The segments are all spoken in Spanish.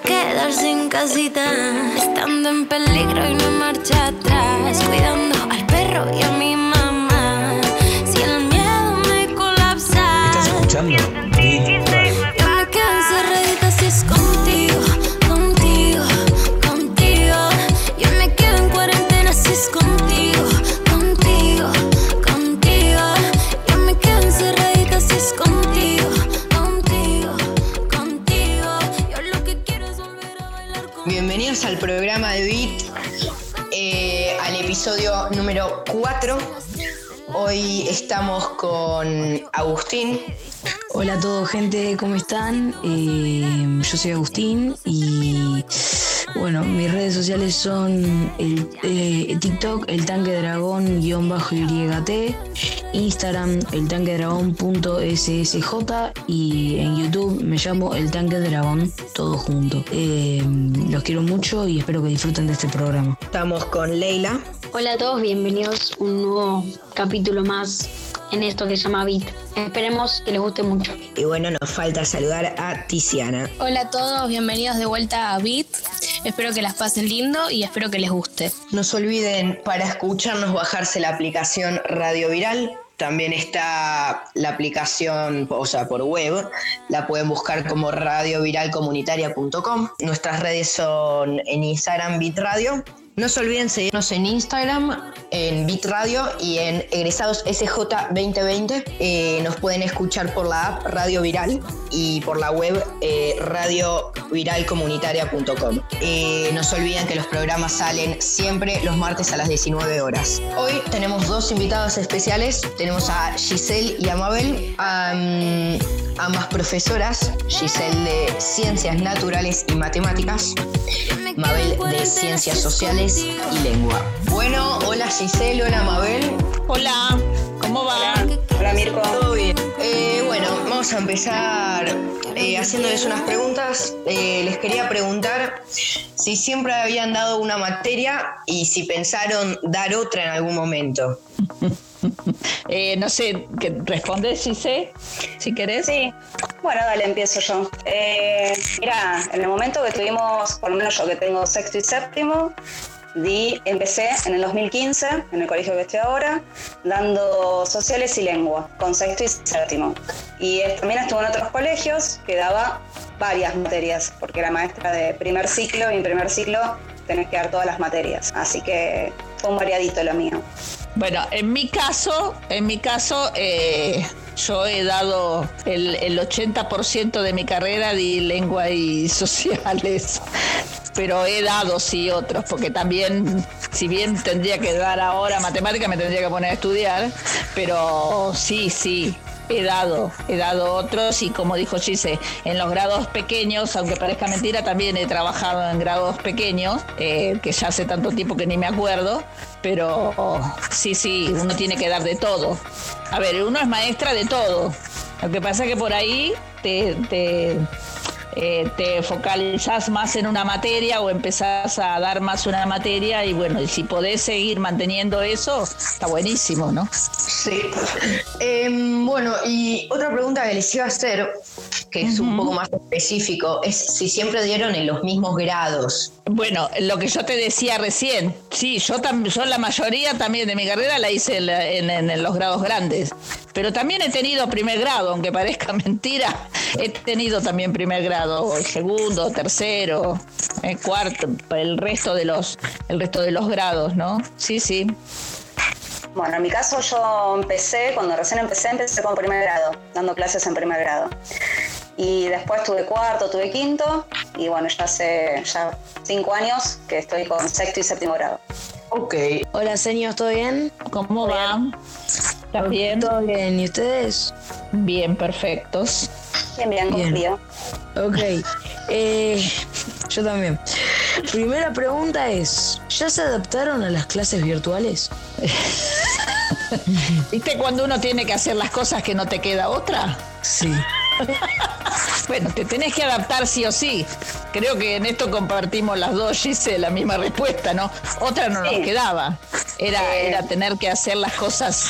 quedarse en casita, estando en peligro y no marcha atrás. Cuidando al perro y a mi mamá. Al programa de Beat, eh, al episodio número 4. Hoy estamos con Agustín. Hola a todos gente, ¿cómo están? Eh, yo soy Agustín y bueno, mis redes sociales son el, eh, TikTok, el tanque dragón guion bajo YT, Instagram, el tanque dragón punto SSJ y en YouTube me llamo el tanque dragón, todo junto. Eh, los quiero mucho y espero que disfruten de este programa. Estamos con Leila. Hola a todos, bienvenidos a un nuevo capítulo más en esto que se llama Beat. Esperemos que les guste mucho. Y bueno, nos falta saludar a Tiziana. Hola a todos, bienvenidos de vuelta a Beat. Espero que las pasen lindo y espero que les guste. No se olviden para escucharnos bajarse la aplicación Radio Viral. También está la aplicación, o sea, por web. La pueden buscar como radioviralcomunitaria.com. Nuestras redes son en Instagram Bitradio. No se olviden seguirnos en Instagram, en Bitradio y en Egresados SJ 2020. Eh, nos pueden escuchar por la app Radio Viral y por la web eh, radioviralcomunitaria.com. Eh, no se olviden que los programas salen siempre los martes a las 19 horas. Hoy tenemos dos invitados especiales. Tenemos a Giselle y a Mabel, am, ambas profesoras. Giselle de Ciencias Naturales y Matemáticas. Mabel de Ciencias Sociales y Lengua. Bueno, hola Giselle, hola Mabel. Hola, ¿cómo va? Hola Mirko. Todo bien. Eh, bueno, vamos a empezar eh, haciéndoles unas preguntas. Eh, les quería preguntar si siempre habían dado una materia y si pensaron dar otra en algún momento. Eh, no sé, ¿qué respondes si sé? Si querés. Sí, bueno, dale, empiezo yo. Eh, mira, en el momento que tuvimos, por lo menos yo que tengo sexto y séptimo, empecé en el 2015, en el colegio que estoy ahora, dando sociales y lengua, con sexto y séptimo. Y también estuve en otros colegios que daba varias materias, porque era maestra de primer ciclo y en primer ciclo tenés que dar todas las materias. Así que fue un variadito lo mío. Bueno, en mi caso, en mi caso, eh, yo he dado el, el 80% de mi carrera de lengua y sociales, pero he dado sí otros, porque también, si bien tendría que dar ahora matemática, me tendría que poner a estudiar, pero sí, sí. He dado, he dado otros y como dijo Gise, en los grados pequeños, aunque parezca mentira, también he trabajado en grados pequeños, eh, que ya hace tanto tiempo que ni me acuerdo, pero sí, sí, uno tiene que dar de todo. A ver, uno es maestra de todo. Lo que pasa es que por ahí te, te, eh, te focalizás más en una materia o empezás a dar más una materia y bueno, y si podés seguir manteniendo eso, está buenísimo, ¿no? Sí. Em, bueno, y otra pregunta que les iba a hacer, que es un poco más específico, es si siempre dieron en los mismos grados. Bueno, lo que yo te decía recién, sí, yo, yo la mayoría también de mi carrera la hice en- en los grados grandes, pero también he tenido primer grado, aunque parezca mentira, he tenido también primer grado, segundo, tercero, eh, cuarto, el resto de los, el resto de los grados, ¿no? Sí, sí. Bueno, en mi caso yo empecé, cuando recién empecé, empecé con primer grado, dando clases en primer grado. Y después tuve cuarto, tuve quinto, y bueno, ya hace ya cinco años que estoy con sexto y séptimo grado. Ok. Hola señores, ¿todo bien? ¿Cómo va? ¿Estás bien? ¿Todo bien? ¿Y ustedes? Bien, perfectos. Bien, bien, frío. Ok. Eh, yo también. Primera pregunta es, ¿ya se adaptaron a las clases virtuales? ¿Viste cuando uno tiene que hacer las cosas que no te queda otra? Sí. bueno, te tenés que adaptar sí o sí. Creo que en esto compartimos las dos, Gise, la misma respuesta, ¿no? Otra no nos quedaba. Era, era tener que hacer las cosas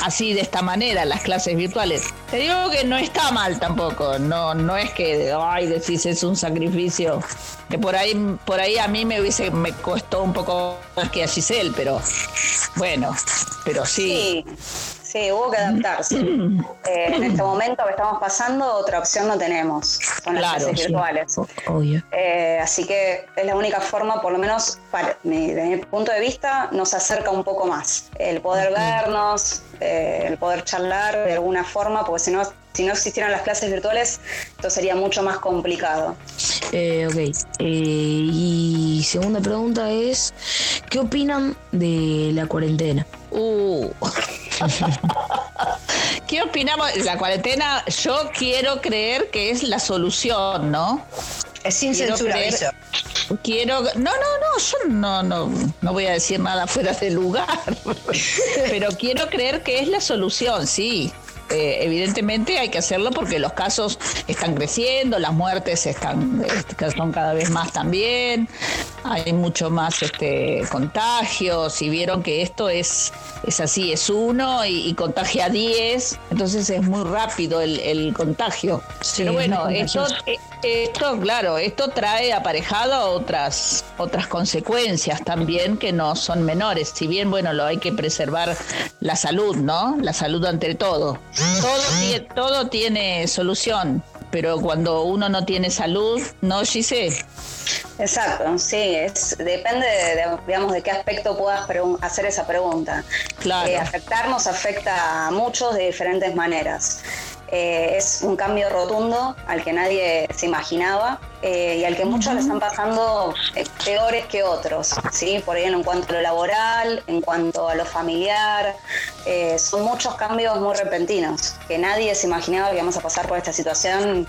así, de esta manera, las clases virtuales. Te digo que no está mal tampoco. No, no es que, ay, decís, es un sacrificio. Que por ahí, por ahí a mí me hubiese, me costó un poco más que a Giselle, pero bueno, pero sí. Sí, hubo que adaptarse. Eh, en este momento que estamos pasando, otra opción no tenemos. Son las clases virtuales. Obvio. Eh, así que es la única forma, por lo menos para, desde mi punto de vista, nos acerca un poco más. El poder vernos, eh, el poder charlar de alguna forma, porque si no, si no existieran las clases virtuales, esto sería mucho más complicado. ok. y segunda pregunta es, ¿qué opinan de la cuarentena? Uh. ¿Qué opinamos? La cuarentena, yo quiero creer que es la solución, ¿no? Es sin censura Quiero, no, no, no, yo no, no, no voy a decir nada fuera de lugar, pero quiero creer que es la solución, sí. Eh, evidentemente hay que hacerlo porque los casos están creciendo, las muertes están, son cada vez más también, hay mucho más este, contagios y vieron que esto es, es así, es uno y, contagia a diez, entonces es muy rápido el, contagio. Pero bueno, esto, eh, esto, claro, esto trae aparejado otras, otras consecuencias también que no son menores. Si bien, bueno, lo hay que preservar la salud, ¿no? La salud ante todo. Todo, todo tiene solución, pero cuando uno no tiene salud, ¿no, Gise? Exacto, sí, es, depende de, digamos, de qué aspecto puedas hacer esa pregunta. Claro. Eh, afectarnos afecta a muchos de diferentes maneras. Eh, es un cambio rotundo al que nadie se imaginaba eh, y al que muchos le están pasando eh, peores que otros, ¿sí? Por ahí en cuanto a lo laboral, en cuanto a lo familiar, son muchos cambios muy repentinos, que nadie se imaginaba que íbamos a pasar por esta situación,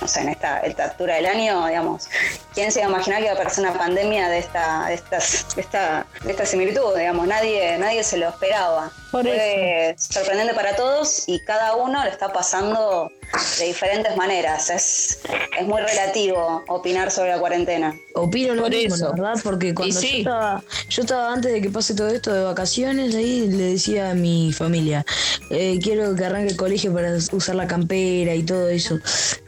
no sé, en esta, altura del año, digamos. ¿Quién se iba a imaginar que iba a aparecer una pandemia de esta, de estas, esta, de esta similitud? Digamos, nadie, nadie se lo esperaba. Fue sorprendente para todos y cada uno lo está pasando de diferentes maneras. Es, es muy relativo opinar sobre la cuarentena. Opino lo mismo, la verdad, porque cuando yo, estaba, yo estaba antes de que pase todo esto de vacaciones, ahí le decía a mi familia, eh, quiero que arranque el colegio para usar la campera y todo eso.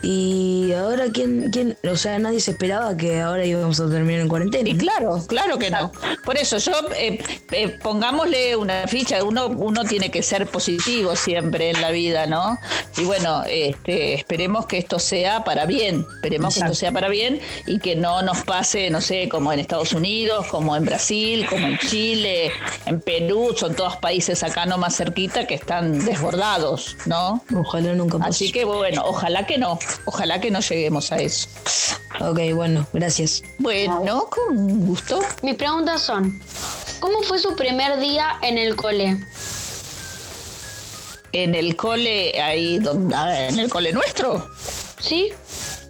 Y ahora, ¿quién, quién? O sea, nadie se esperaba que ahora íbamos a terminar en cuarentena. Y claro, claro que no. Por eso, yo, eh, eh, pongámosle una ficha, uno, uno tiene que ser positivo siempre en la vida, ¿no? Y bueno, este, esperemos que esto sea para bien, esperemos que esto sea para bien y que no nos pase, no sé, como en Estados Unidos, como en Brasil, como en Chile, en Perú, son todos países acá no más cerquita que están desbordados, ¿no? Ojalá nunca pase. Así que bueno, ojalá que no, ojalá que no lleguemos a eso. Ok, bueno, gracias. Bueno, con gusto. Mis preguntas son, ¿cómo fue su primer día en el cole? En el cole, ahí donde, en el cole nuestro. Sí.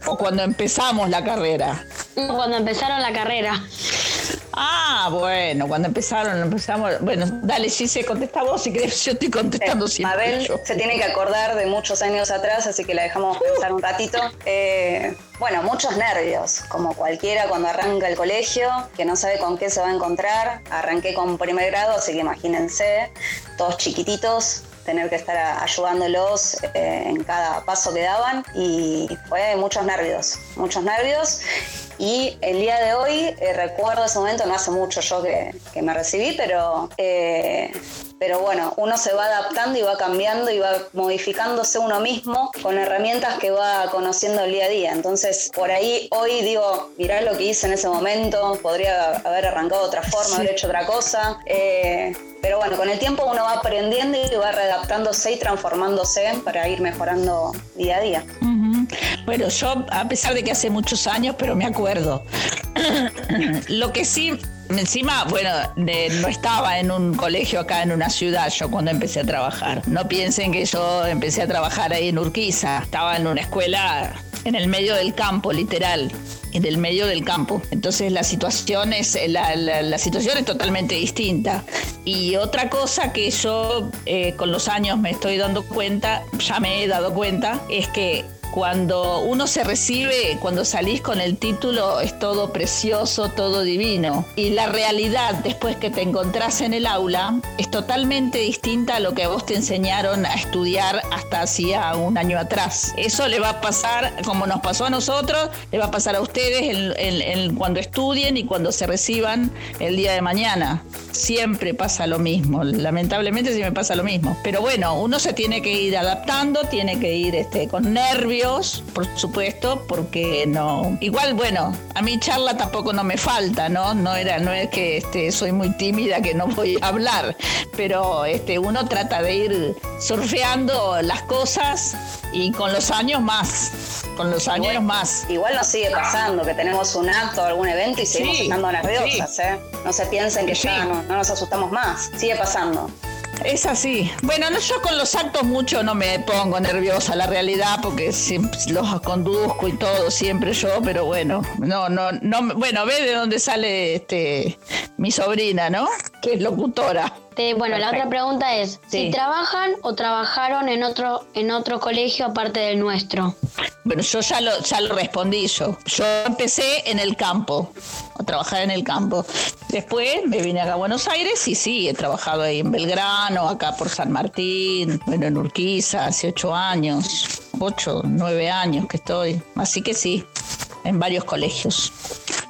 O cuando empezamos la carrera. Cuando empezaron la carrera. Ah, bueno, cuando empezaron, empezamos. Bueno, dale, sí se contesta vos si querés, yo estoy contestando sí. Mabel se tiene que acordar de muchos años atrás, así que la dejamos pensar un ratito. Eh, bueno, muchos nervios, como cualquiera cuando arranca el colegio, que no sabe con qué se va a encontrar. Arranqué con primer grado, así que imagínense, todos chiquititos, tener que estar ayudándolos eh, en cada paso que daban y fue muchos nervios, muchos nervios. Y el día de hoy eh, recuerdo ese momento, no hace mucho yo que, me recibí, pero, eh, pero bueno, uno se va adaptando y va cambiando y va modificándose uno mismo con herramientas que va conociendo el día a día. Entonces, por ahí hoy digo, mirá lo que hice en ese momento, podría haber arrancado de otra forma, haber hecho otra cosa. Pero bueno, con el tiempo uno va aprendiendo y va readaptándose y transformándose para ir mejorando día a día. Bueno, yo, a pesar de que hace muchos años, pero me acuerdo. Lo que sí Encima, bueno, no estaba en un colegio acá en una ciudad yo cuando empecé a trabajar. No piensen que yo empecé a trabajar ahí en Urquiza. Estaba en una escuela en el medio del campo, literal en el medio del campo. Entonces la situación es, la, situación es totalmente distinta. Y otra cosa que yo eh, con los años me estoy dando cuenta, ya me he dado cuenta, es que cuando uno se recibe, cuando salís con el título, es todo precioso, todo divino. Y la realidad, después que te encontrás en el aula, es totalmente distinta a lo que vos te enseñaron a estudiar hasta hacía un año atrás. Eso le va a pasar, como nos pasó a nosotros, le va a pasar a ustedes cuando estudien y cuando se reciban el día de mañana. Siempre pasa lo mismo, lamentablemente me pasa lo mismo. Pero bueno, uno se tiene que ir adaptando, tiene que ir este, con nervios por supuesto, porque no. Igual, bueno, a mi charla tampoco no me falta, ¿no? No era, no es que este, soy muy tímida que no voy a hablar, pero este, uno trata de ir surfeando las cosas y con los años más. Con los años más. Igual nos sigue pasando que tenemos un acto, algún evento y seguimos estando nerviosas, ¿eh? No se piensen que ya no nos asustamos más. Sigue pasando. Es así. Bueno, yo con los actos mucho no me pongo nerviosa, la realidad, porque los conduzco y todo, siempre yo, pero bueno, no, no, no, bueno, ve de dónde sale este mi sobrina, ¿no? Que es locutora. Bueno, la otra pregunta es, si trabajan o trabajaron en otro, en otro colegio aparte del nuestro. Bueno, yo ya lo, ya lo respondí yo. Yo empecé en el campo, a trabajar en el campo. Después me vine acá a Buenos Aires y sí, he trabajado ahí en Belgrano, acá por San Martín, bueno, en Urquiza, hace ocho años, ocho, nueve años que estoy. Así que sí, en varios colegios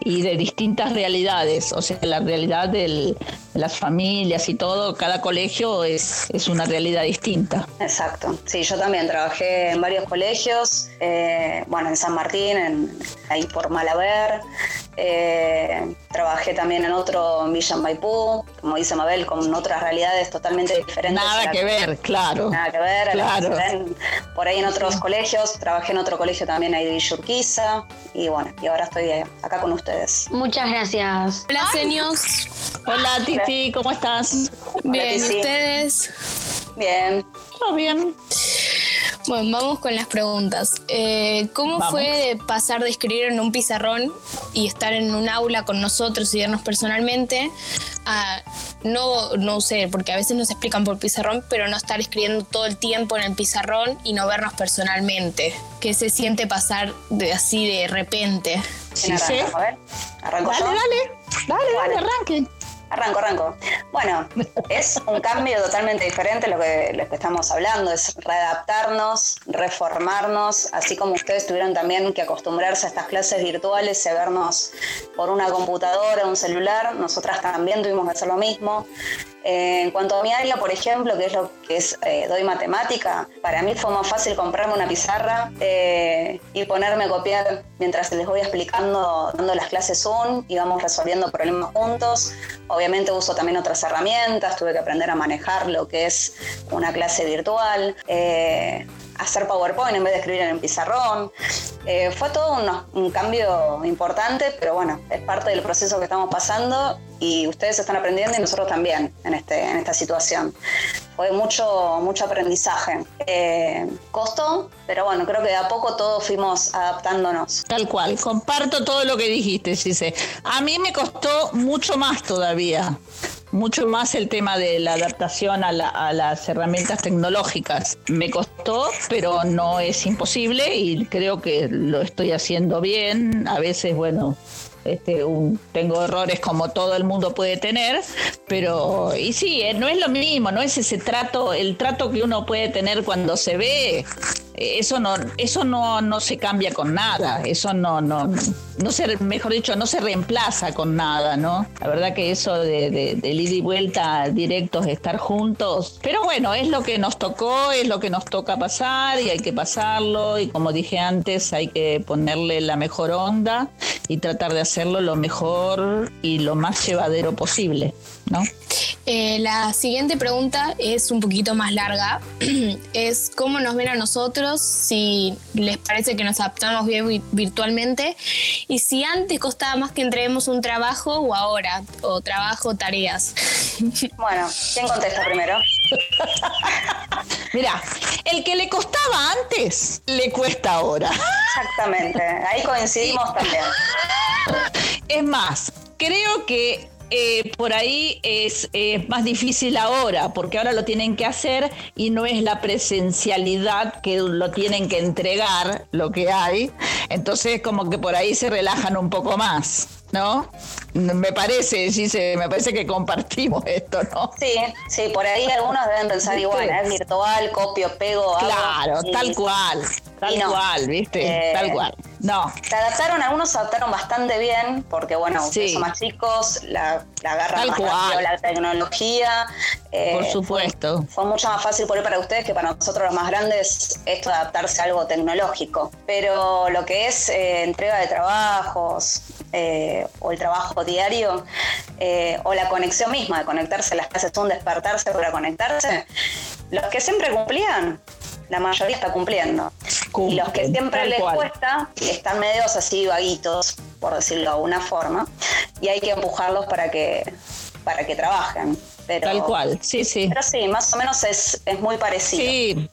y de distintas realidades, o sea, la realidad de las familias y todo, cada colegio es, es una realidad distinta. Exacto, sí, yo también trabajé en varios colegios, eh, bueno, en San Martín, en, ahí por Malaber, eh, trabajé también en otro en Villa Maipú, como dice Mabel, con otras realidades totalmente diferentes. Nada que ver, claro. Nada que ver. Claro. por ahí en otros colegios, trabajé en otro colegio también ahí de Villa y bueno, y ahora estoy acá con ustedes. Muchas gracias. Hola, señores. Hola, Titi, ¿cómo estás? Bien, ¿y ustedes? Bien. Todo bien. Bueno, vamos con las preguntas. Eh, ¿Cómo fue pasar de escribir en un pizarrón y estar en un aula con nosotros y vernos personalmente a no, no sé, porque a veces nos explican por pizarrón, pero no estar escribiendo todo el tiempo en el pizarrón y no vernos personalmente? ¿Qué se siente pasar de así de repente? Sí, sí. A ver, arranco dale, dale, dale, dale, arranque. Arranco, arranco. Bueno, es un cambio totalmente diferente lo que, lo que estamos hablando, es readaptarnos, reformarnos, así como ustedes tuvieron también que acostumbrarse a estas clases virtuales y a vernos por una computadora, un celular, nosotras también tuvimos que hacer lo mismo. Eh, en cuanto a mi área, por ejemplo, que es lo que es eh, doy matemática, para mí fue más fácil comprarme una pizarra eh, y ponerme a copiar mientras les voy explicando, dando las clases Zoom y vamos resolviendo problemas juntos. Obviamente uso también otras herramientas, tuve que aprender a manejar lo que es una clase virtual hacer PowerPoint en vez de escribir en el pizarrón. fue todo un, cambio importante, pero bueno, es parte del proceso que estamos pasando y ustedes están aprendiendo y nosotros también en, este, en esta situación. Fue mucho, mucho aprendizaje. Eh, costó, pero bueno, creo que a poco todos fuimos adaptándonos. Tal cual, comparto todo lo que dijiste, Cise. A mí me costó mucho más todavía mucho más el tema de la adaptación a, a, las herramientas tecnológicas. Me costó, pero no es imposible y creo que lo estoy haciendo bien. A veces, bueno, este, tengo errores como todo el mundo puede tener, pero y sí, eh, no es lo mismo, no es ese trato, el trato que uno puede tener cuando se ve, eso no, eso no, no se cambia con nada, eso no, no, no se, mejor dicho, no se reemplaza con nada, ¿no? La verdad que eso de, de, de ida y vuelta directos, estar juntos, pero bueno, es lo que nos tocó, es lo que nos toca pasar y hay que pasarlo y como dije antes, hay que ponerle la mejor onda y tratar de hacerlo lo mejor y lo más llevadero posible, ¿no? Eh, la siguiente pregunta es un poquito más larga. es cómo nos ven a nosotros, si les parece que nos adaptamos bien virtualmente y si antes costaba más que entreguemos un trabajo o ahora, o trabajo, tareas. bueno, ¿quién contesta primero? Mira, el que le costaba antes, le cuesta ahora. Exactamente, ahí coincidimos también. Es más, creo que eh, por ahí es, más difícil ahora, porque ahora lo tienen que hacer y no es la presencialidad que lo tienen que entregar, lo que hay. Entonces como que por ahí se relajan un poco más, ¿no? Me parece, sí, se, me parece que compartimos esto, ¿no? Sí, sí, por ahí algunos deben pensar igual, es virtual, copio, pego. Claro, tal cual, tal cual, ¿viste? Eh, tal cual. No. Se adaptaron, algunos se adaptaron bastante bien, porque bueno, son más chicos, la, la agarran más rápido la tecnología. Eh, por supuesto. Fue, mucho más fácil por para ustedes que para nosotros los más grandes esto de adaptarse a algo tecnológico. Pero lo que es eh, entrega de trabajos o el trabajo diario, eh, o la conexión misma, de conectarse, las clases un despertarse para conectarse, los que siempre cumplían, la mayoría está cumpliendo. y los que siempre les cuesta, están medios así vaguitos, por decirlo de alguna forma, y hay que empujarlos para que, para que trabajen. Tal cual, sí, sí. Pero sí, más o menos es, es muy parecido. Sí.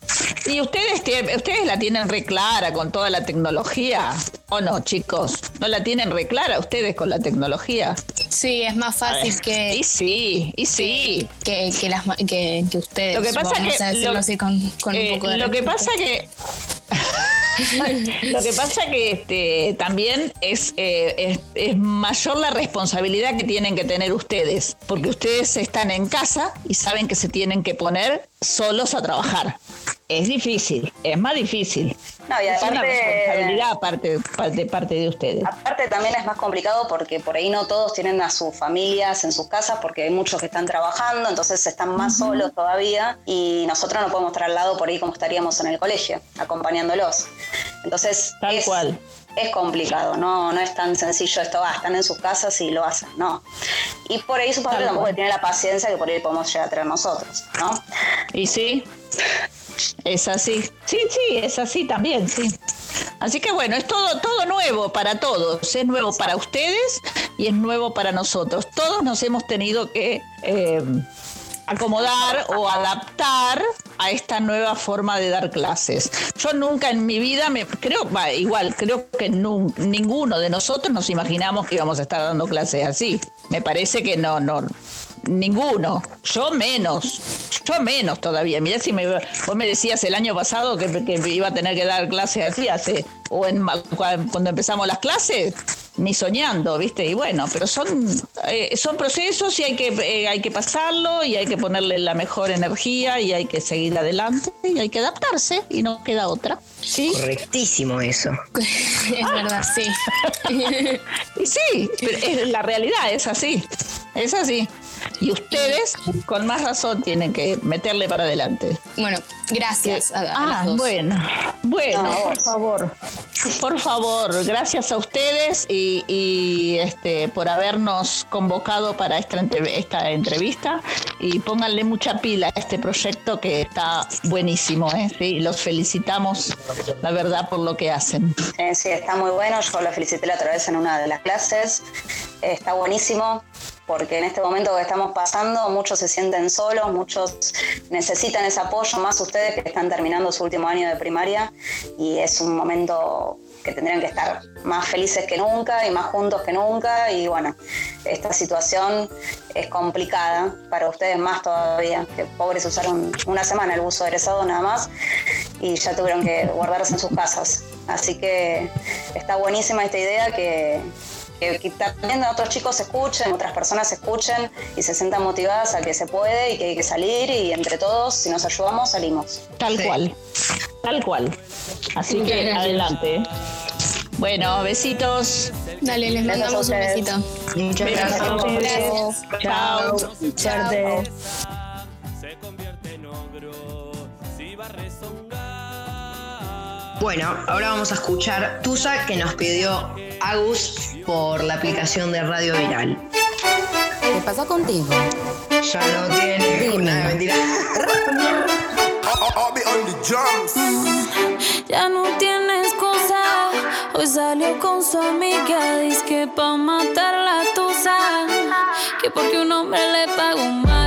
¿Y ustedes, ustedes la tienen reclara con toda la tecnología? ¿O no, chicos? ¿No la tienen reclara ustedes con la tecnología? Sí, es más fácil que. Y sí, y sí. Que, que, las, que, que ustedes. Lo que pasa que. Lo, así con, con un eh, poco de lo que pasa que. Lo que pasa que este, también eh, es, mayor la responsabilidad que tienen que tener ustedes, porque ustedes están en casa y saben que se tienen que poner solos a trabajar. Es difícil, es más difícil. No, y es una responsabilidad aparte, de parte de ustedes. Aparte también es más complicado porque por ahí no todos tienen a sus familias en sus casas porque hay muchos que están trabajando, entonces están más solos todavía y nosotros no podemos estar al lado por ahí como estaríamos en el colegio, acompañándolos. Entonces Tal es, cual. Es complicado, no, no es tan sencillo esto, ah, están en sus casas y lo hacen, no. Y por ahí supongo que tampoco tiene la paciencia que por ahí podemos llegar a tener nosotros, ¿no? Y sí. Es así. Sí, sí, es así también, sí. Así que bueno, es todo, todo nuevo para todos. Es nuevo para ustedes y es nuevo para nosotros. Todos nos hemos tenido que eh, acomodar o adaptar a esta nueva forma de dar clases. Yo nunca en mi vida me creo, igual, creo que ninguno de nosotros nos imaginamos que íbamos a estar dando clases así. Me parece que no, no, ninguno. Yo menos. Yo menos todavía. Mirá si me, vos me decías el año pasado que, que iba a tener que dar clases así, hace, o en, cuando empezamos las clases, ni soñando, ¿viste? Y bueno, pero son, eh, son procesos y hay que, eh, hay que pasarlo y hay que ponerle la mejor energía y hay que seguir adelante y hay que adaptarse y no queda otra. ¿sí? Correctísimo eso. es verdad, sí. y sí, es, la realidad es así. Es así. Y ustedes, con más razón, tienen que meterle para adelante. Bueno, gracias a, ah, bueno. Bueno, por favor. Por favor, gracias a ustedes y, este por habernos convocado para esta, esta entrevista y pónganle mucha pila a este proyecto que está buenísimo, ¿eh? Sí, los felicitamos, la verdad, por lo que hacen. sí, está muy bueno. Yo lo felicité la otra vez en una de las clases. Está buenísimo porque en este momento que estamos pasando muchos se sienten solos, muchos necesitan ese apoyo, más ustedes que están terminando su último año de primaria y es un momento que tendrían que estar más felices que nunca y más juntos que nunca y bueno, esta situación es complicada para ustedes más todavía, que pobres usaron una semana el buzo egresado nada más y ya tuvieron que guardarse en sus casas. Así que está buenísima esta idea que, que, también otros chicos escuchen, otras personas escuchen y se sientan motivadas a que se puede y que hay que salir y entre todos, si nos ayudamos, salimos. Tal cual, tal cual. Así que adelante. Bueno, besitos. Dale, les mandamos un besito. Muchas gracias. Chao. Chao. Bueno, ahora vamos a escuchar Tusa que nos pidió Agus por la aplicación de Radio Viral. ¿Qué pasa contigo? Ya no tiene. Nada, mentira. Ya no tienes excusa. Hoy salió con su amiga. Dice que pa' matar la tusa. Que porque un hombre le pagó mal.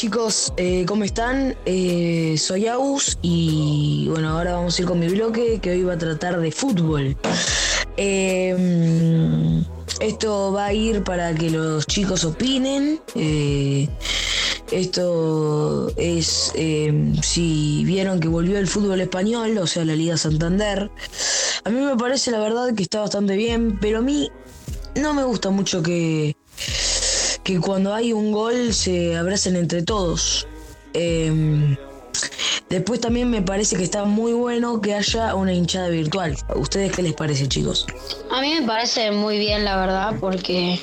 Chicos, eh, ¿cómo están? Eh, soy Agus y bueno, ahora vamos a ir con mi bloque que hoy va a tratar de fútbol. Eh, esto va a ir para que los chicos opinen. Esto es si vieron que volvió el fútbol español, o sea, la Liga Santander. A mí me parece la verdad que está bastante bien, pero a mí no me gusta mucho que, que cuando hay un gol se abracen entre todos. Eh, después también me parece que está muy bueno que haya una hinchada virtual. ¿A ustedes qué les parece, chicos? A mí me parece muy bien, la verdad, porque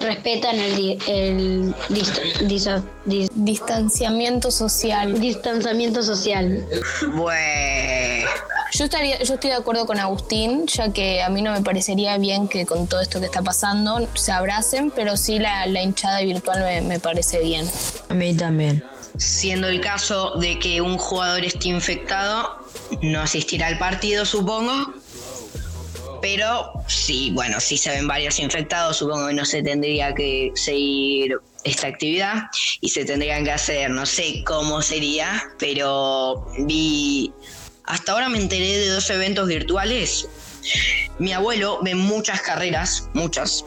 respetan el, di- el dist- disa- dis- Distanciamiento social. distanciamiento social. Bueno. Yo, estaría, yo estoy de acuerdo con Agustín, ya que a mí no me parecería bien que con todo esto que está pasando se abracen, pero sí la, la hinchada virtual me, me parece bien. A mí también. Siendo el caso de que un jugador esté infectado, no asistirá al partido, supongo. Pero sí, bueno, si se ven varios infectados, supongo que no se tendría que seguir esta actividad y se tendrían que hacer, no sé cómo sería, pero vi, hasta ahora me enteré de dos eventos virtuales. Mi abuelo ve muchas carreras, muchas,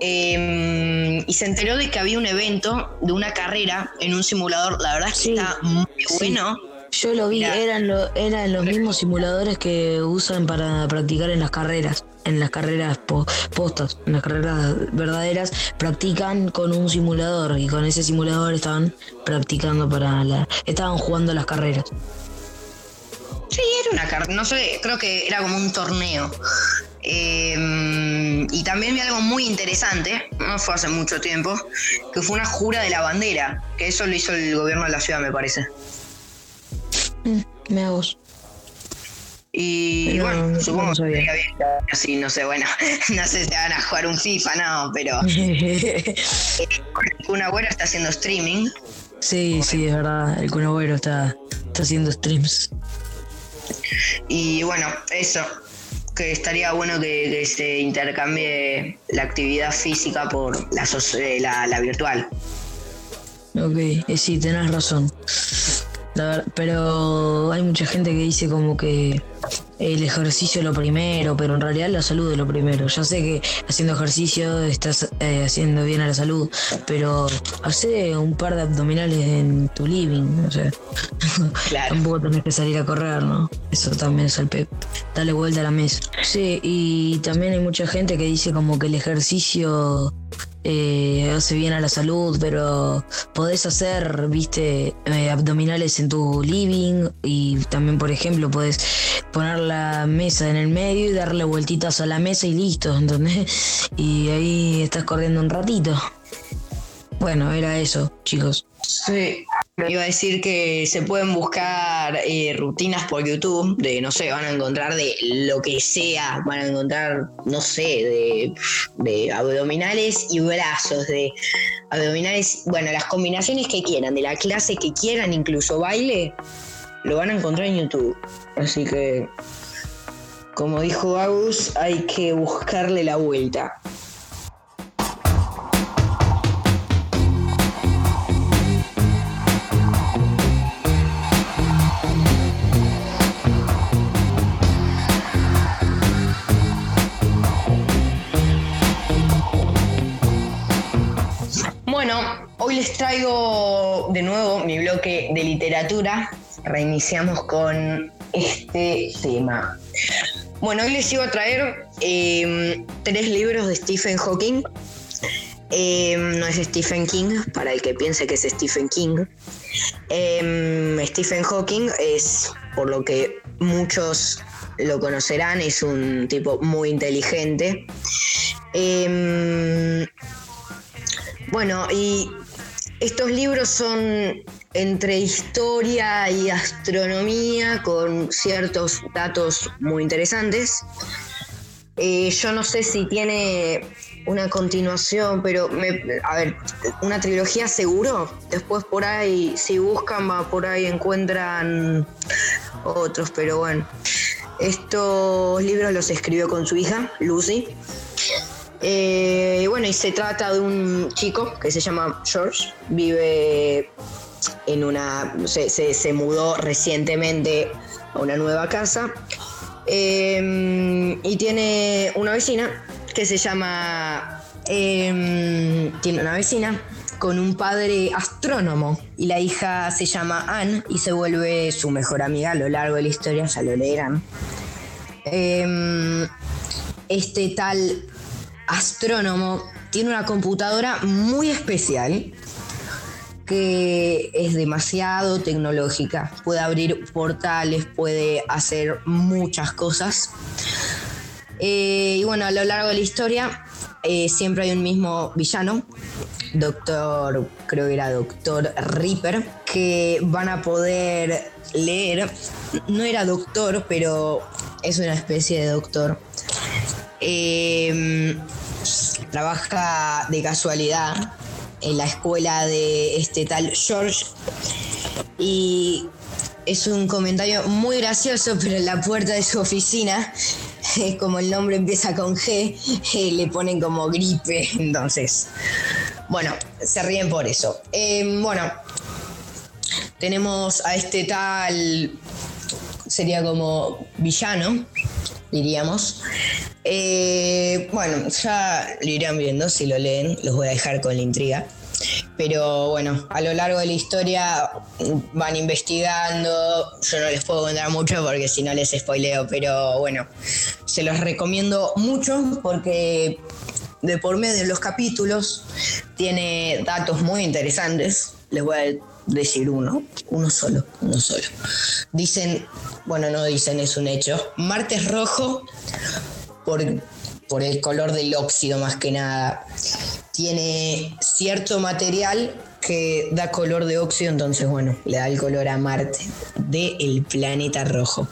eh, y se enteró de que había un evento de una carrera en un simulador. La verdad es que está muy bueno. Yo lo vi, eran, lo- eran los mismos simuladores que usan para practicar en las carreras, en las carreras po- postas, en las carreras verdaderas, practican con un simulador y con ese simulador estaban practicando para la, estaban jugando las carreras. Sí, era una carrera, no sé, creo que era como un torneo. Eh, y también vi algo muy interesante, no fue hace mucho tiempo, que fue una jura de la bandera, que eso lo hizo el gobierno de la ciudad, me parece. Me hago. Y bueno, no supongo que estaría bien. Así, no sé, bueno, no sé si te van a jugar un FIFA, no, pero. un abuelo está haciendo streaming. Sí, sí, es verdad, el Kun Agüero está, está haciendo streams. Y bueno, eso. Que estaría bueno que, se intercambie la actividad física por la, eh, la, la virtual. Ok, eh, sí, tenés razón. Pero hay mucha gente que dice como que el ejercicio es lo primero, pero en realidad la salud es lo primero. Ya sé que haciendo ejercicio estás eh, haciendo bien a la salud, pero hace un par de abdominales en tu living, o sea, tampoco tenés que salir a correr, ¿no? Eso también es el pep. Dale vuelta a la mesa. Sí, y también hay mucha gente que dice como que el ejercicio eh, hace bien a la salud, pero podés hacer, viste, eh, abdominales en tu living y también, por ejemplo, podés poner la mesa en el medio y darle vueltitas a la mesa y listo, ¿entendés? Y ahí estás corriendo un ratito. Bueno, era eso, chicos. Sí. Iba a decir que se pueden buscar eh, rutinas por YouTube, de no sé, van a encontrar de lo que sea, van a encontrar, no sé, de, de abdominales y brazos, de abdominales, bueno, las combinaciones que quieran, de la clase que quieran, incluso baile, lo van a encontrar en YouTube. Así que, como dijo Agus, hay que buscarle la vuelta. Les traigo de nuevo mi bloque de literatura. Reiniciamos con este tema. Bueno, hoy les iba a traer eh, tres libros de Stephen Hawking. Eh, no es Stephen King, para el que piense que es Stephen King. Eh, Stephen Hawking es, por lo que muchos lo conocerán, es un tipo muy inteligente. Bueno, y estos libros son entre historia y astronomía con ciertos datos muy interesantes. Eh, yo no sé si tiene una continuación, pero me- a ver, una trilogía seguro. Después por ahí, si buscan, va, por ahí encuentran otros, pero bueno. Estos libros los escribió con su hija, Lucy. Eh, bueno, y se trata de un chico que se llama George, vive en una. se, mudó recientemente a una nueva casa. eh, y tiene una vecina que se llama. eh, tiene una vecina con un padre astrónomo. Y la hija se llama Anne y se vuelve su mejor amiga a lo largo de la historia, ya lo leerán. Eh, este tal astrónomo tiene una computadora muy especial que es demasiado tecnológica. Puede abrir portales, puede hacer muchas cosas. Eh, y bueno, a lo largo de la historia eh, siempre hay un mismo villano, Doctor, creo que era Doctor Reaper, que van a poder leer. No era doctor, pero es una especie de doctor. Eh, trabaja de casualidad en la escuela de este tal George y es un comentario muy gracioso, pero en la puerta de su oficina, como el nombre empieza con G, le ponen como gripe, entonces. Bueno, se ríen por eso. Eh, bueno, tenemos a este tal, sería como villano, diríamos. Eh, bueno, ya lo irán viendo si lo leen, los voy a dejar con la intriga. Pero bueno, a lo largo de la historia van investigando. Yo no les puedo contar mucho porque si no les spoileo, pero bueno, se los recomiendo mucho porque de por medio de los capítulos tiene datos muy interesantes. Les voy a decir uno, uno solo, uno solo. Dicen, bueno, no dicen, es un hecho. Marte es rojo por, por el color del óxido más que nada. Tiene cierto material que da color de óxido, entonces bueno, le da el color a Marte del planeta rojo.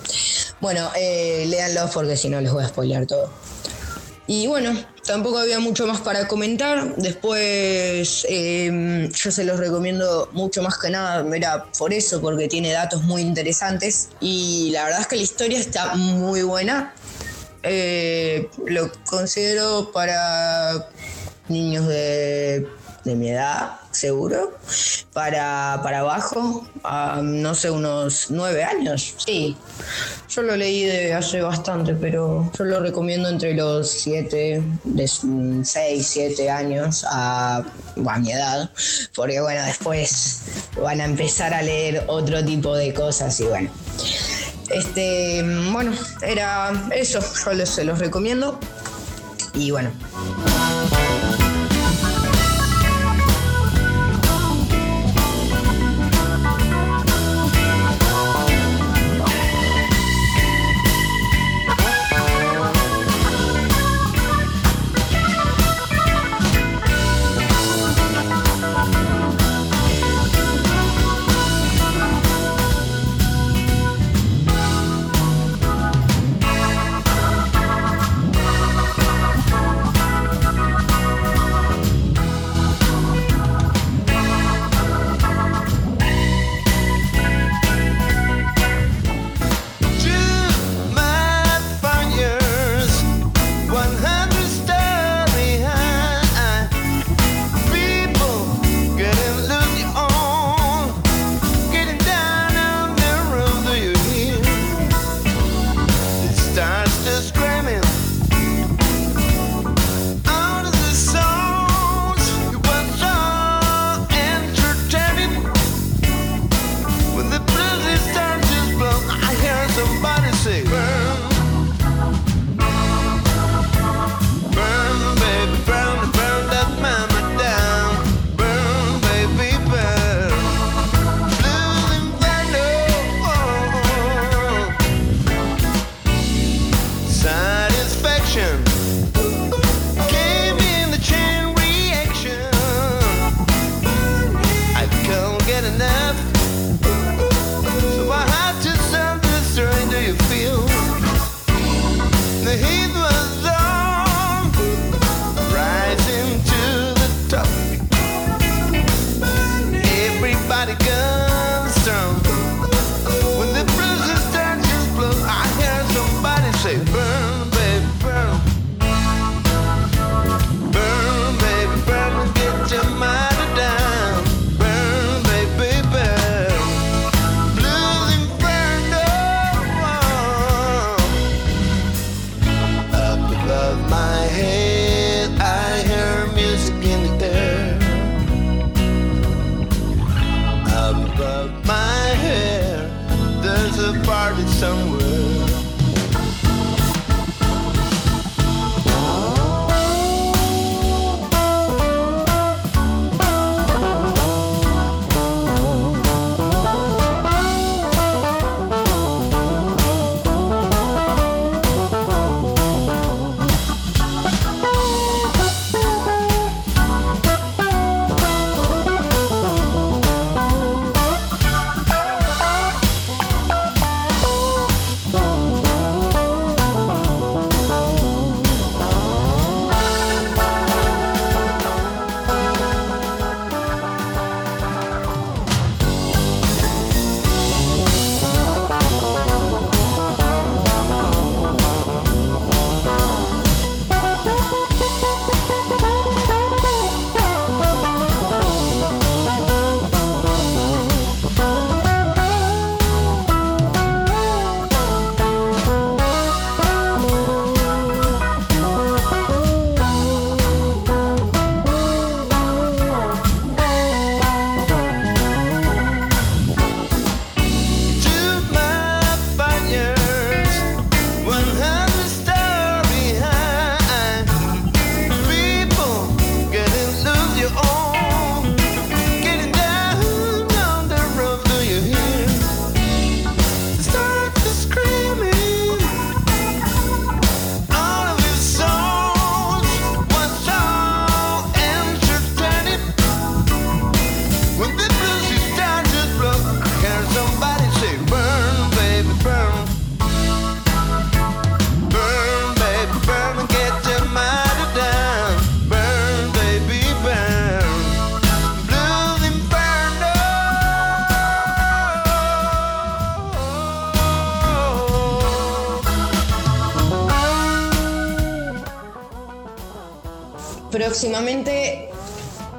Bueno, eh, porque si no les voy a spoilear todo. Y bueno, tampoco había mucho más para comentar. Después eh, yo se los recomiendo mucho más que nada, era por eso, porque tiene datos muy interesantes. Y la verdad es que la historia está muy buena. Eh, lo considero para niños de, de mi edad, seguro. Para, para abajo, a, no sé, unos nueve años. Sí, yo lo leí de hace bastante, pero yo lo recomiendo entre los siete, de seis, siete años a, a mi edad. Porque bueno, después van a empezar a leer otro tipo de cosas y bueno. Este, bueno, era eso, yo les, se los recomiendo. Y bueno.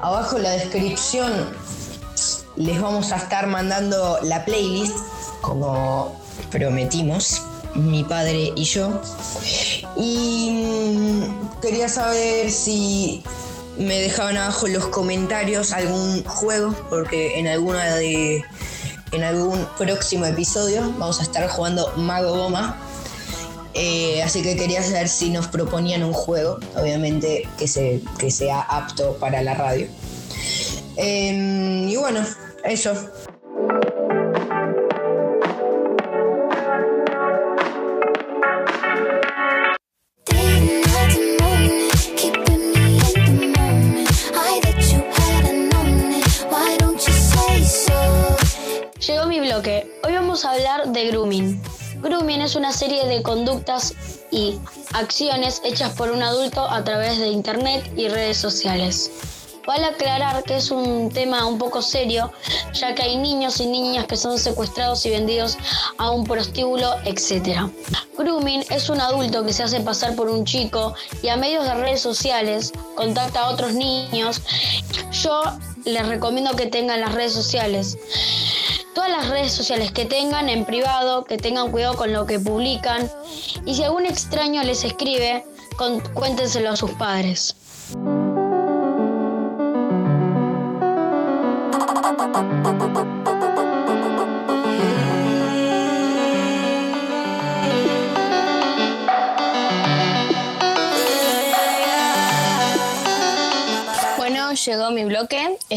Abajo en la descripción, les vamos a estar mandando la playlist, como prometimos, mi padre y yo. Y mm, quería saber si me dejaban abajo en los comentarios algún juego, porque en alguna de. En algún próximo episodio vamos a estar jugando Mago Goma. Eh, así que quería saber si nos proponían un juego, obviamente que, se, que sea apto para la radio. Em, y bueno, eso. Llegó mi bloque. Hoy vamos a hablar de grooming. Grooming es una serie de conductas y acciones hechas por un adulto a través de internet y redes sociales. Vale aclarar que es un tema un poco serio, ya que hay niños y niñas que son secuestrados y vendidos a un prostíbulo, etc. Grooming es un adulto que se hace pasar por un chico y a medios de redes sociales contacta a otros niños. Yo les recomiendo que tengan las redes sociales. Todas las redes sociales que tengan en privado, que tengan cuidado con lo que publican. Y si algún extraño les escribe, cuéntenselo a sus padres.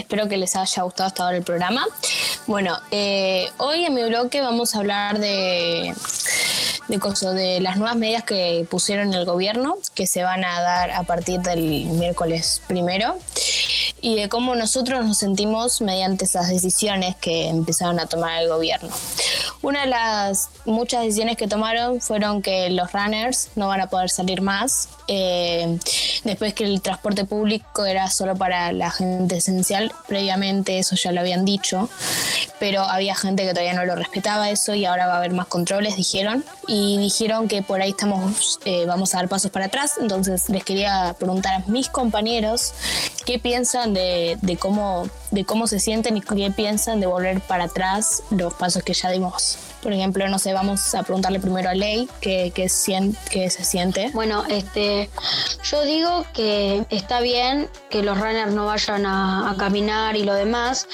Espero que les haya gustado hasta ahora el programa. Bueno, eh, hoy en mi bloque vamos a hablar de, de, coso, de las nuevas medidas que pusieron el gobierno, que se van a dar a partir del miércoles primero, y de cómo nosotros nos sentimos mediante esas decisiones que empezaron a tomar el gobierno. Una de las muchas decisiones que tomaron fueron que los runners no van a poder salir más, eh, después que el transporte público era solo para la gente esencial, previamente eso ya lo habían dicho, pero había gente que todavía no lo respetaba eso y ahora va a haber más controles, dijeron, y dijeron que por ahí estamos, eh, vamos a dar pasos para atrás, entonces les quería preguntar a mis compañeros qué piensan de, de cómo, de cómo se sienten y qué piensan de volver para atrás los pasos que ya dimos. Por ejemplo, no sé, vamos a preguntarle primero a Ley qué, qué, qué se siente. Bueno, este, yo digo que está bien que los runners no vayan a, a caminar y lo demás,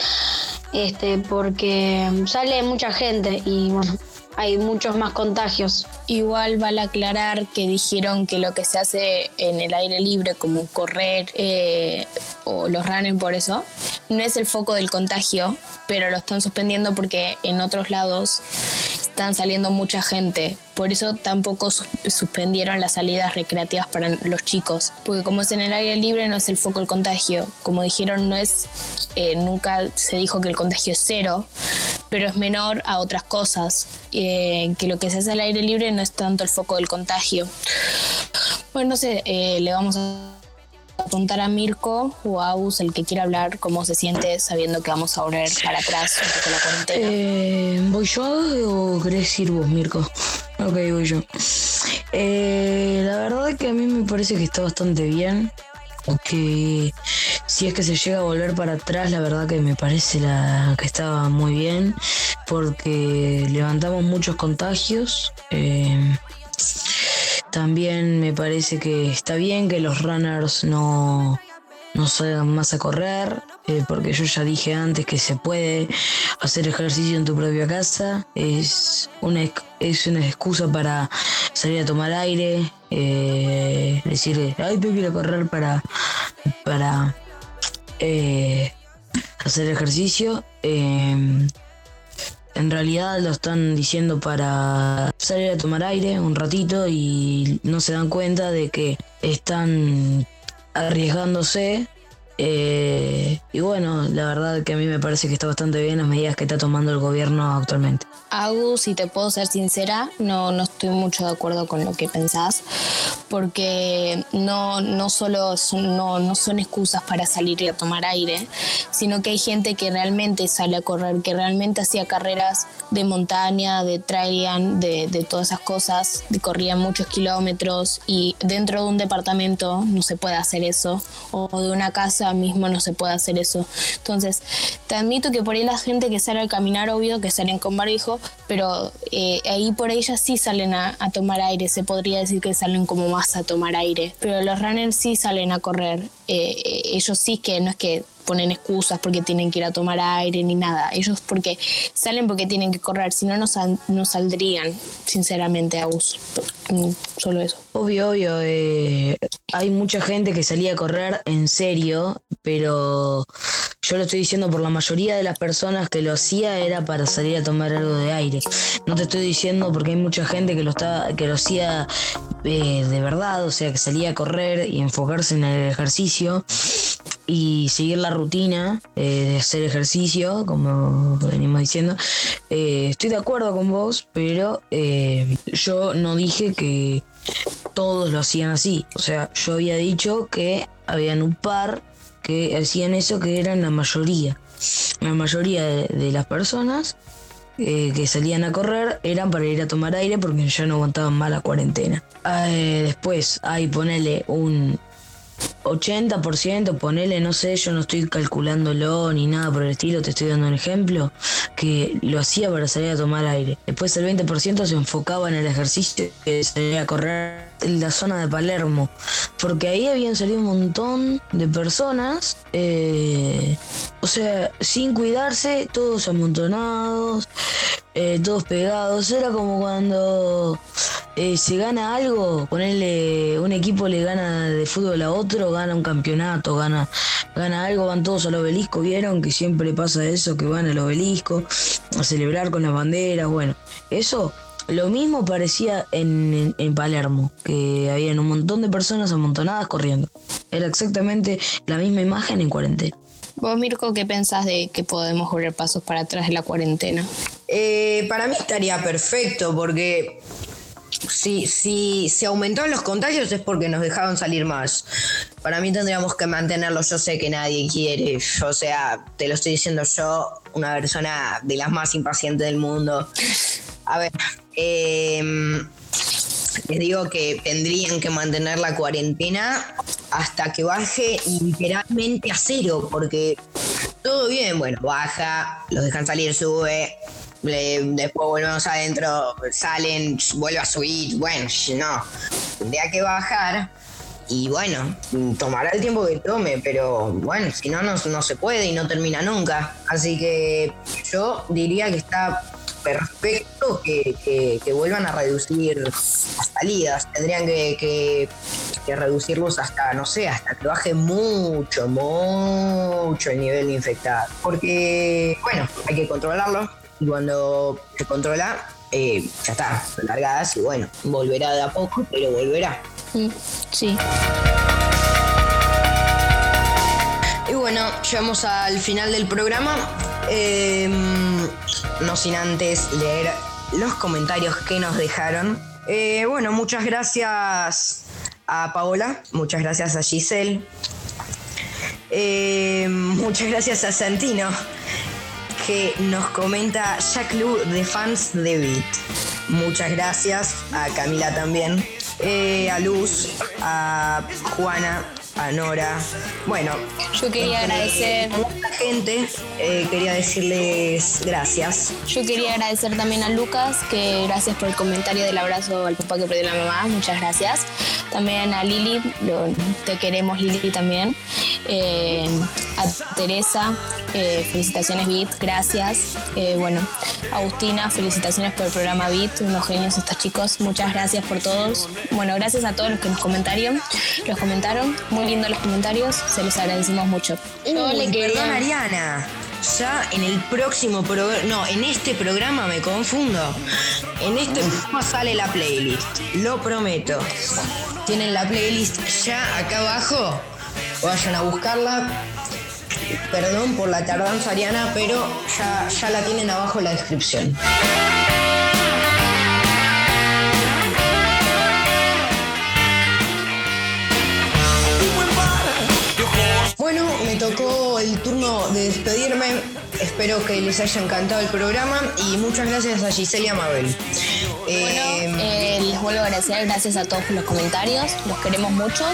este, porque sale mucha gente y bueno, hay muchos más contagios. Igual vale aclarar que dijeron que lo que se hace en el aire libre, como correr eh, o los runners por eso, no es el foco del contagio, pero lo están suspendiendo porque en otros lados están saliendo mucha gente. Por eso tampoco sus- suspendieron las salidas recreativas para los chicos, porque como es en el aire libre no es el foco del contagio. Como dijeron, no es, eh, nunca se dijo que el contagio es cero, pero es menor a otras cosas, eh, que lo que se hace al aire libre no es tanto el foco del contagio. Bueno, no sé, eh, le vamos a preguntar a Mirko o a Aus, el que quiera hablar, cómo se siente sabiendo que vamos a volver para atrás un poco la cuarentena. Eh, ¿Voy yo o querés ir vos, Mirko? Ok, voy yo. Eh, la verdad que a mí me parece que está bastante bien. Que si es que se llega a volver para atrás, la verdad que me parece que estaba muy bien. Porque levantamos muchos contagios. Eh, también me parece que está bien que los runners no, no salgan más a correr, eh, porque yo ya dije antes que se puede hacer ejercicio en tu propia casa. Es una, es una excusa para salir a tomar aire, eh, decir, ay, tengo que ir a correr para, para eh, hacer ejercicio. Eh, en realidad lo están diciendo para salir a tomar aire un ratito y no se dan cuenta de que están arriesgándose. Eh, y bueno, la verdad que a mí me parece que está bastante bien las medidas que está tomando el gobierno actualmente. Agus, si te puedo ser sincera, no, no estoy mucho de acuerdo con lo que pensás, porque no, no solo son, no, no son excusas para salir y a tomar aire, sino que hay gente que realmente sale a correr, que realmente hacía carreras de montaña, de trail, de, de todas esas cosas, de corrían muchos kilómetros y dentro de un departamento no se puede hacer eso, o de una casa mismo no se puede hacer eso. Entonces, te admito que por ahí la gente que sale al caminar, obvio que salen con barbijo, pero eh, ahí por ellas sí salen a, a tomar aire, se podría decir que salen como más a tomar aire, pero los runners sí salen a correr. Eh, ellos sí que no es que ponen excusas porque tienen que ir a tomar aire ni nada. Ellos porque salen porque tienen que correr, si no, no, sal- no saldrían, sinceramente, a bus. Mm, Solo eso. Obvio, obvio. eh, hay mucha gente que salía a correr en serio, pero yo lo estoy diciendo por la mayoría de las personas que lo hacía era para salir a tomar algo de aire. No te estoy diciendo porque hay mucha gente que lo está, que lo hacía eh, de verdad, o sea, que salía a correr y enfocarse en el ejercicio y seguir la rutina eh, de hacer ejercicio, como venimos diciendo. Eh, estoy de acuerdo con vos, pero eh, yo no dije que todos lo hacían así. O sea, yo había dicho que habían un par que hacían eso que eran la mayoría. La mayoría de, las personas eh, que salían a correr eran para ir a tomar aire porque ya no aguantaban más la cuarentena. Eh, después hay ponerle un 80%, ponele, no sé, yo no estoy calculándolo ni nada por el estilo, te estoy dando un ejemplo, que lo hacía para salir a tomar aire. Después el 20% se enfocaba en el ejercicio que salía a correr la zona de Palermo, porque ahí habían salido un montón de personas, eh, o sea, sin cuidarse, todos amontonados, eh, todos pegados. Era como cuando eh, se gana algo, ponerle un equipo le gana de fútbol a otro, gana un campeonato, gana, gana algo, van todos al obelisco, vieron que siempre pasa eso, que van al obelisco a celebrar con las banderas, bueno, eso. Lo mismo parecía en, en- en Palermo, que habían un montón de personas amontonadas corriendo. Era exactamente la misma imagen en cuarentena. Vos, Mirko, ¿qué pensás de que podemos correr pasos para atrás de la cuarentena? Eh, para mí estaría perfecto porque si, si se aumentaron los contagios es porque nos dejaron salir más. Para mí tendríamos que mantenerlo. Yo sé que nadie quiere. O sea, te lo estoy diciendo yo, una persona de las más impacientes del mundo. A ver, em, les digo que tendrían que mantener la cuarentena hasta que baje literalmente a cero, porque todo bien, bueno, baja, los dejan salir, sube, después volvemos adentro, salen, vuelve a subir, bueno, no, tendría que bajar y bueno, tomará el tiempo que tome, pero bueno, si no, no se puede y no termina nunca. Así que yo diría que está perfecto que, que- que vuelvan a reducir las salidas. Tendrían que, que- reducirlos hasta, no sé, hasta que baje mucho, mucho el nivel de infectados. Porque, bueno, hay que controlarlo y cuando se controla, eh, ya está, largadas y bueno, volverá de a poco, pero volverá. Mm, Sí. Y bueno, llegamos al final del programa. Eh, no sin antes leer los comentarios que nos dejaron. Eh, bueno, muchas gracias a Paola, muchas gracias a Giselle, Eh, muchas gracias a Santino, que nos comenta Jack Lu de fans de Beat. Muchas gracias a Camila también, eh, a Luz, a Juana, a Nora. Bueno, Yo quería entre agradecer- mucha gente, eh, quería decirles gracias. Yo quería agradecer también a Lucas, que gracias por el comentario del abrazo al papá que perdió la mamá, muchas gracias. También a Lili, lo- te queremos Lili también. Eh, a Teresa, eh, felicitaciones Bit, gracias. Eh, bueno, Agustina, felicitaciones por el programa Bit, unos genios estos chicos, muchas gracias por todos. Bueno, gracias a todos los que nos comentaron, los comentaron, muy lindos los comentarios, se los agradecemos mucho. Yo le quería- perdón, Ariana. Ya en el próximo programa, no, en este programa me confundo. En este programa sale la playlist, lo prometo. Tienen la playlist ya acá abajo vayan a buscarla. Perdón por la tardanza, Ariana, pero ya, ya la tienen abajo en la descripción. Bueno, me tocó turno de despedirme. Espero que les haya encantado el programa y muchas gracias a Giselle y a Mabel. Bueno, eh, les vuelvo a agradecer, gracias a todos por los comentarios, los queremos mucho.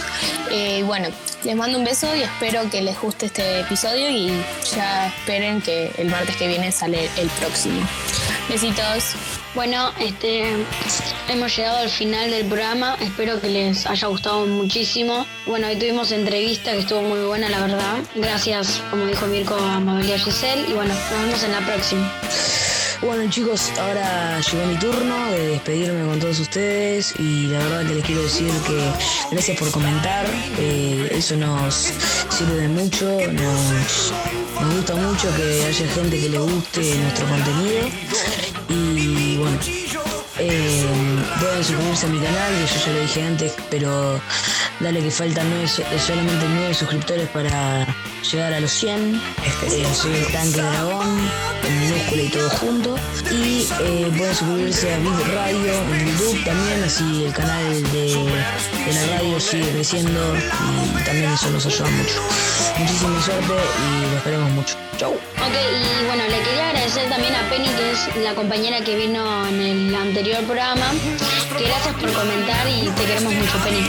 Eh, bueno, les mando un beso y espero que les guste este episodio y ya esperen que el martes que viene sale el próximo. Besitos. Bueno, este, hemos llegado al final del programa. Espero que les haya gustado muchísimo. Bueno, hoy tuvimos entrevista que estuvo muy buena, la verdad. Gracias, como dijo Mirko, a Mabel y a Giselle. Y bueno, nos vemos en la próxima. Bueno chicos, ahora llegó mi turno de despedirme con todos ustedes y la verdad que les quiero decir que gracias por comentar, eh, eso nos sirve de mucho, nos, nos gusta mucho que haya gente que le guste nuestro contenido y bueno, eh, pueden suscribirse a mi canal, que yo ya lo dije antes, pero dale que faltan nueve, solamente nueve suscriptores para llegar a los 100. Eh, soy el tanque dragón, en minúscula y todo junto. Y eh, pueden suscribirse a Big Radio en YouTube también, así el canal de, de la radio sigue creciendo y también eso nos ayuda mucho. Muchísima suerte y los queremos mucho. Chau. Ok, y bueno, le quería agradecer también a Penny, que es la compañera que vino en el anterior programa. Que gracias por comentar y te queremos mucho, Penny.